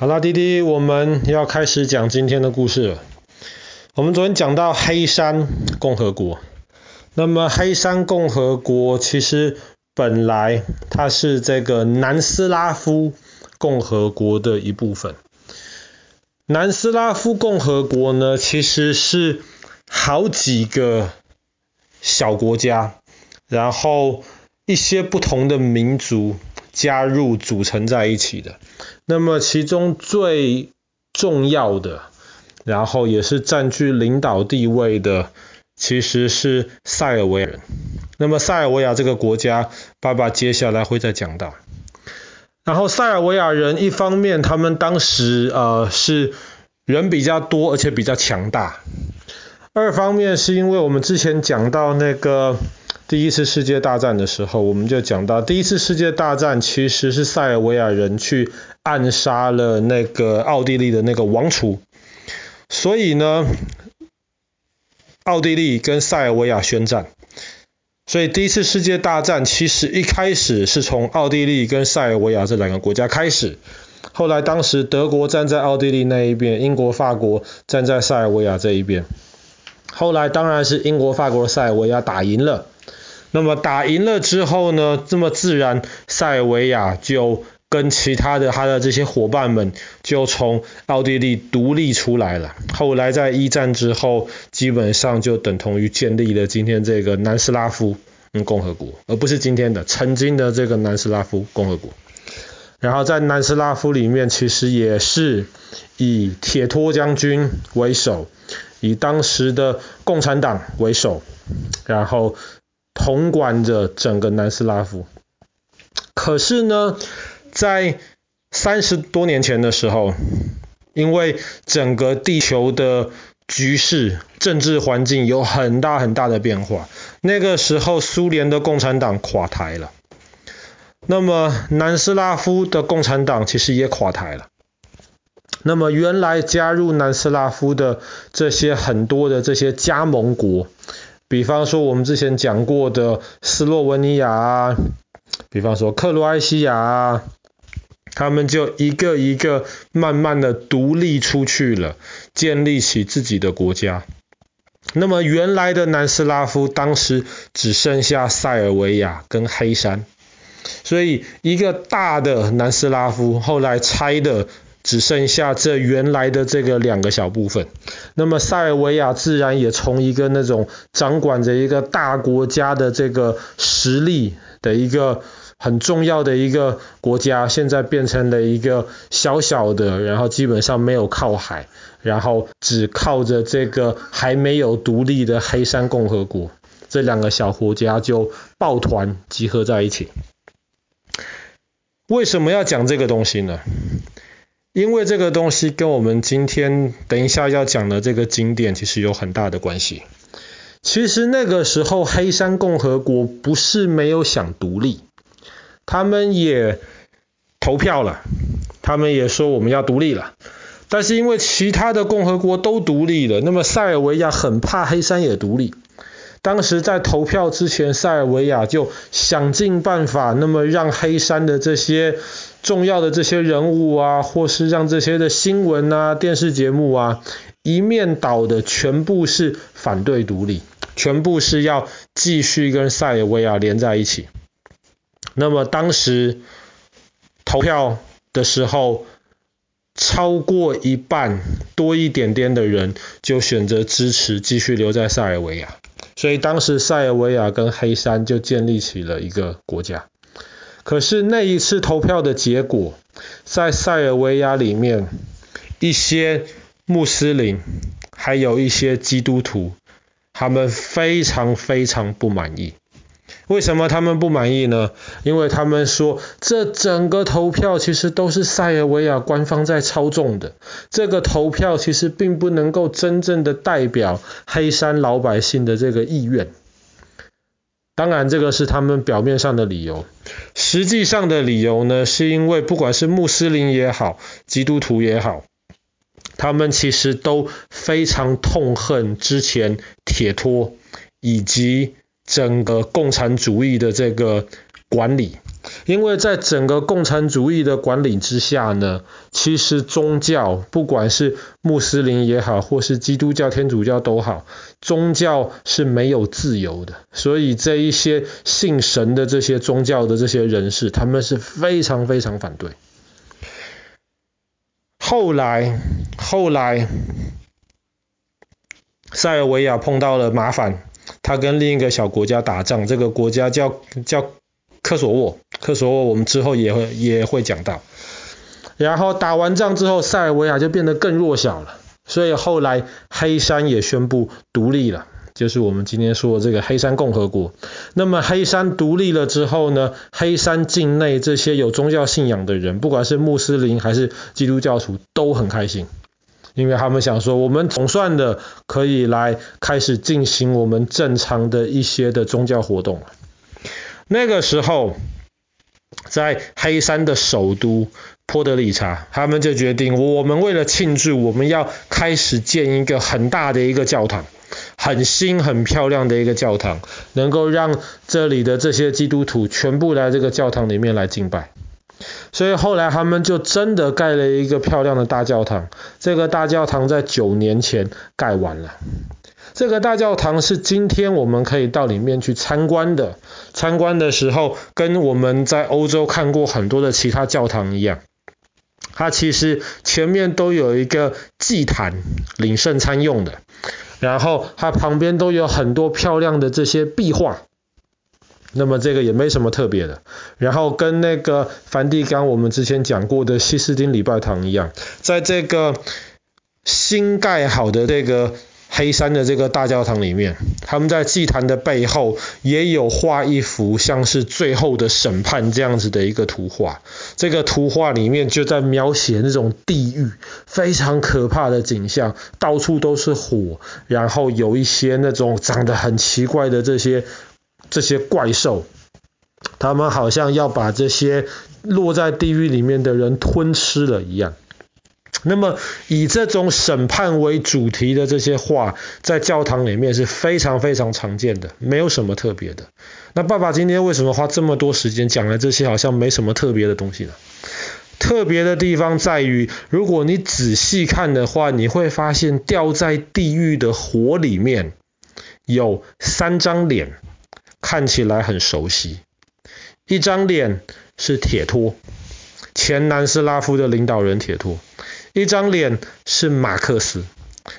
好啦，弟弟，我们要开始讲今天的故事了。我们昨天讲到黑山共和国，那么黑山共和国其实本来它是这个南斯拉夫共和国的一部分。南斯拉夫共和国呢，其实是好几个小国家，然后一些不同的民族加入组成在一起的。那么其中最重要的，然后也是占据领导地位的，其实是塞尔维亚人。那么塞尔维亚这个国家，爸爸接下来会再讲到。然后塞尔维亚人一方面，他们当时呃是人比较多，而且比较强大；二方面是因为我们之前讲到那个。第一次世界大战的时候，我们就讲到，第一次世界大战其实是塞尔维亚人去暗杀了那个奥地利的那个王储，所以呢，奥地利跟塞尔维亚宣战，所以第一次世界大战其实一开始是从奥地利跟塞尔维亚这两个国家开始，后来当时德国站在奥地利那一边，英国、法国站在塞尔维亚这一边，后来当然是英国、法国、塞尔维亚打赢了。那么打赢了之后呢，这么自然，塞尔维亚就跟其他的他的这些伙伴们就从奥地利独立出来了。后来在一战之后，基本上就等同于建立了今天这个南斯拉夫共和国，而不是今天的曾经的这个南斯拉夫共和国。然后在南斯拉夫里面，其实也是以铁托将军为首，以当时的共产党为首，然后。统管着整个南斯拉夫，可是呢，在三十多年前的时候，因为整个地球的局势、政治环境有很大很大的变化，那个时候苏联的共产党垮台了，那么南斯拉夫的共产党其实也垮台了，那么原来加入南斯拉夫的这些很多的这些加盟国。比方说，我们之前讲过的斯洛文尼亚啊，比方说克罗埃西亚啊，他们就一个一个慢慢的独立出去了，建立起自己的国家。那么原来的南斯拉夫当时只剩下塞尔维亚跟黑山，所以一个大的南斯拉夫后来拆的。只剩下这原来的这个两个小部分，那么塞尔维亚自然也从一个那种掌管着一个大国家的这个实力的一个很重要的一个国家，现在变成了一个小小的，然后基本上没有靠海，然后只靠着这个还没有独立的黑山共和国，这两个小国家就抱团集合在一起。为什么要讲这个东西呢？因为这个东西跟我们今天等一下要讲的这个经典其实有很大的关系。其实那个时候黑山共和国不是没有想独立，他们也投票了，他们也说我们要独立了。但是因为其他的共和国都独立了，那么塞尔维亚很怕黑山也独立。当时在投票之前，塞尔维亚就想尽办法，那么让黑山的这些重要的这些人物啊，或是让这些的新闻啊、电视节目啊，一面倒的全部是反对独立，全部是要继续跟塞尔维亚连在一起。那么当时投票的时候，超过一半多一点点的人就选择支持继续留在塞尔维亚。所以当时塞尔维亚跟黑山就建立起了一个国家。可是那一次投票的结果，在塞尔维亚里面，一些穆斯林还有一些基督徒，他们非常非常不满意。为什么他们不满意呢？因为他们说，这整个投票其实都是塞尔维亚官方在操纵的，这个投票其实并不能够真正的代表黑山老百姓的这个意愿。当然，这个是他们表面上的理由，实际上的理由呢，是因为不管是穆斯林也好，基督徒也好，他们其实都非常痛恨之前铁托以及。整个共产主义的这个管理，因为在整个共产主义的管理之下呢，其实宗教不管是穆斯林也好，或是基督教、天主教都好，宗教是没有自由的。所以这一些信神的这些宗教的这些人士，他们是非常非常反对。后来，后来，塞尔维亚碰到了麻烦。他跟另一个小国家打仗，这个国家叫叫科索沃，科索沃我们之后也会也会讲到。然后打完仗之后，塞尔维亚就变得更弱小了，所以后来黑山也宣布独立了，就是我们今天说的这个黑山共和国。那么黑山独立了之后呢，黑山境内这些有宗教信仰的人，不管是穆斯林还是基督教徒，都很开心。因为他们想说，我们总算的可以来开始进行我们正常的一些的宗教活动了。那个时候，在黑山的首都波德里察，他们就决定，我们为了庆祝，我们要开始建一个很大的一个教堂，很新很漂亮的一个教堂，能够让这里的这些基督徒全部来这个教堂里面来敬拜。所以后来他们就真的盖了一个漂亮的大教堂。这个大教堂在九年前盖完了。这个大教堂是今天我们可以到里面去参观的。参观的时候，跟我们在欧洲看过很多的其他教堂一样，它其实前面都有一个祭坛，领圣餐用的。然后它旁边都有很多漂亮的这些壁画。那么这个也没什么特别的，然后跟那个梵蒂冈我们之前讲过的西斯丁礼拜堂一样，在这个新盖好的这个黑山的这个大教堂里面，他们在祭坛的背后也有画一幅像是最后的审判这样子的一个图画。这个图画里面就在描写那种地狱非常可怕的景象，到处都是火，然后有一些那种长得很奇怪的这些。这些怪兽，他们好像要把这些落在地狱里面的人吞吃了一样。那么以这种审判为主题的这些画，在教堂里面是非常非常常见的，没有什么特别的。那爸爸今天为什么花这么多时间讲了这些好像没什么特别的东西呢？特别的地方在于，如果你仔细看的话，你会发现掉在地狱的火里面有三张脸。看起来很熟悉，一张脸是铁托，前南斯拉夫的领导人铁托；一张脸是马克思，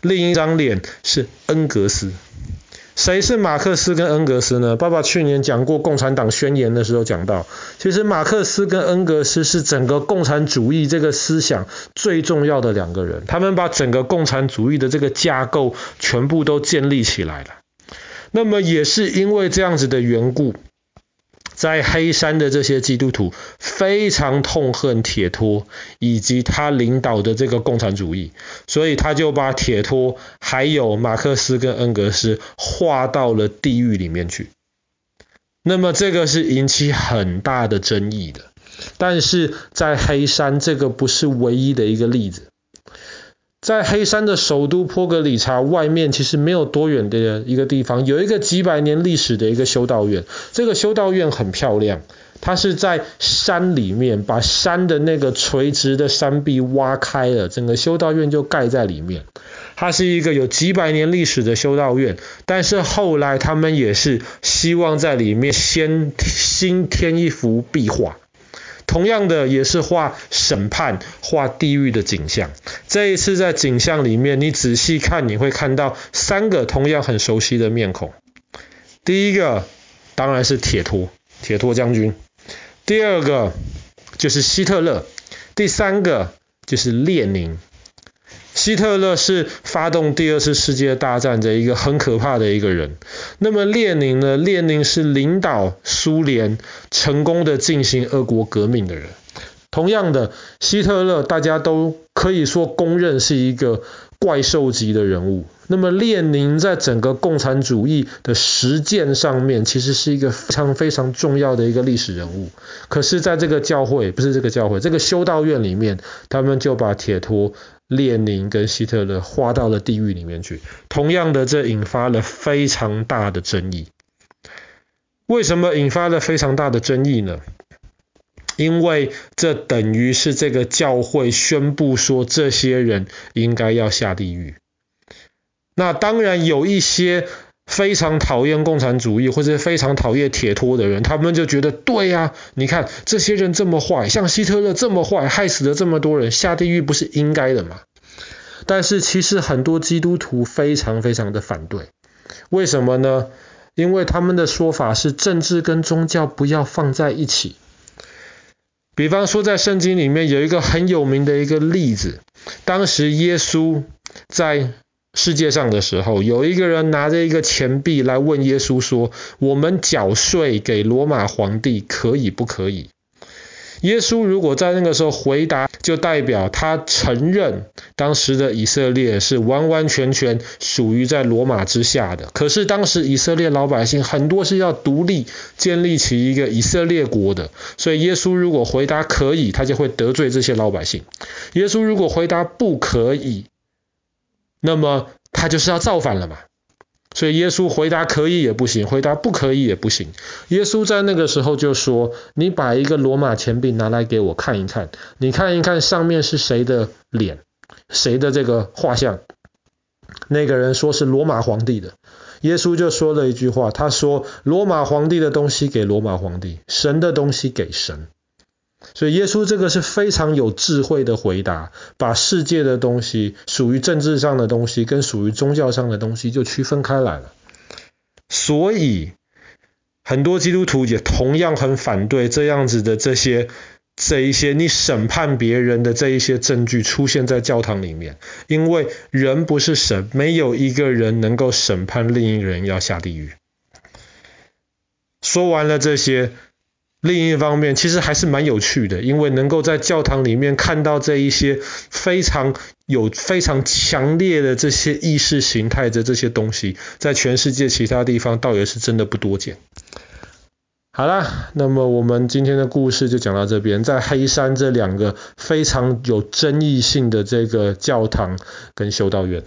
另一张脸是恩格斯。谁是马克思跟恩格斯呢？爸爸去年讲过共产党宣言的时候讲到，其实马克思跟恩格斯是整个共产主义这个思想最重要的两个人，他们把整个共产主义的这个架构全部都建立起来了。那么也是因为这样子的缘故，在黑山的这些基督徒非常痛恨铁托以及他领导的这个共产主义，所以他就把铁托还有马克思跟恩格斯划到了地狱里面去。那么这个是引起很大的争议的，但是在黑山这个不是唯一的一个例子。在黑山的首都波格里察外面，其实没有多远的一个地方，有一个几百年历史的一个修道院。这个修道院很漂亮，它是在山里面，把山的那个垂直的山壁挖开了，整个修道院就盖在里面。它是一个有几百年历史的修道院，但是后来他们也是希望在里面先新添一幅壁画。同样的也是画审判、画地狱的景象。这一次在景象里面，你仔细看，你会看到三个同样很熟悉的面孔。第一个当然是铁托，铁托将军。第二个就是希特勒。第三个就是列宁。希特勒是发动第二次世界大战的一个很可怕的一个人。那么列宁呢？列宁是领导苏联成功的进行俄国革命的人。同样的，希特勒大家都可以说公认是一个怪兽级的人物。那么列宁在整个共产主义的实践上面，其实是一个非常非常重要的一个历史人物。可是，在这个教会，不是这个教会，这个修道院里面，他们就把铁托。列宁跟希特勒划到了地狱里面去，同样的，这引发了非常大的争议。为什么引发了非常大的争议呢？因为这等于是这个教会宣布说，这些人应该要下地狱。那当然有一些非常讨厌共产主义或者非常讨厌铁托的人，他们就觉得对呀，你看这些人这么坏，像希特勒这么坏，害死了这么多人，下地狱不是应该的吗？但是其实很多基督徒非常非常的反对，为什么呢？因为他们的说法是政治跟宗教不要放在一起。比方说在圣经里面有一个很有名的一个例子，当时耶稣在世界上的时候，有一个人拿着一个钱币来问耶稣说：“我们缴税给罗马皇帝可以不可以？”耶稣如果在那个时候回答，就代表他承认当时的以色列是完完全全属于在罗马之下的。可是当时以色列老百姓很多是要独立建立起一个以色列国的，所以耶稣如果回答可以，他就会得罪这些老百姓。耶稣如果回答不可以，那么他就是要造反了嘛。所以耶稣回答可以也不行，回答不可以也不行。耶稣在那个时候就说：“你把一个罗马钱币拿来给我看一看，你看一看上面是谁的脸，谁的这个画像。”那个人说是罗马皇帝的。耶稣就说了一句话，他说：“罗马皇帝的东西给罗马皇帝，神的东西给神。”所以耶稣这个是非常有智慧的回答，把世界的东西，属于政治上的东西跟属于宗教上的东西就区分开来了。所以很多基督徒也同样很反对这样子的这些这一些你审判别人的这一些证据出现在教堂里面，因为人不是神，没有一个人能够审判另一人要下地狱。说完了这些。另一方面，其实还是蛮有趣的，因为能够在教堂里面看到这一些非常有、非常强烈的这些意识形态的这些东西，在全世界其他地方倒也是真的不多见。好啦，那么我们今天的故事就讲到这边，在黑山这两个非常有争议性的这个教堂跟修道院。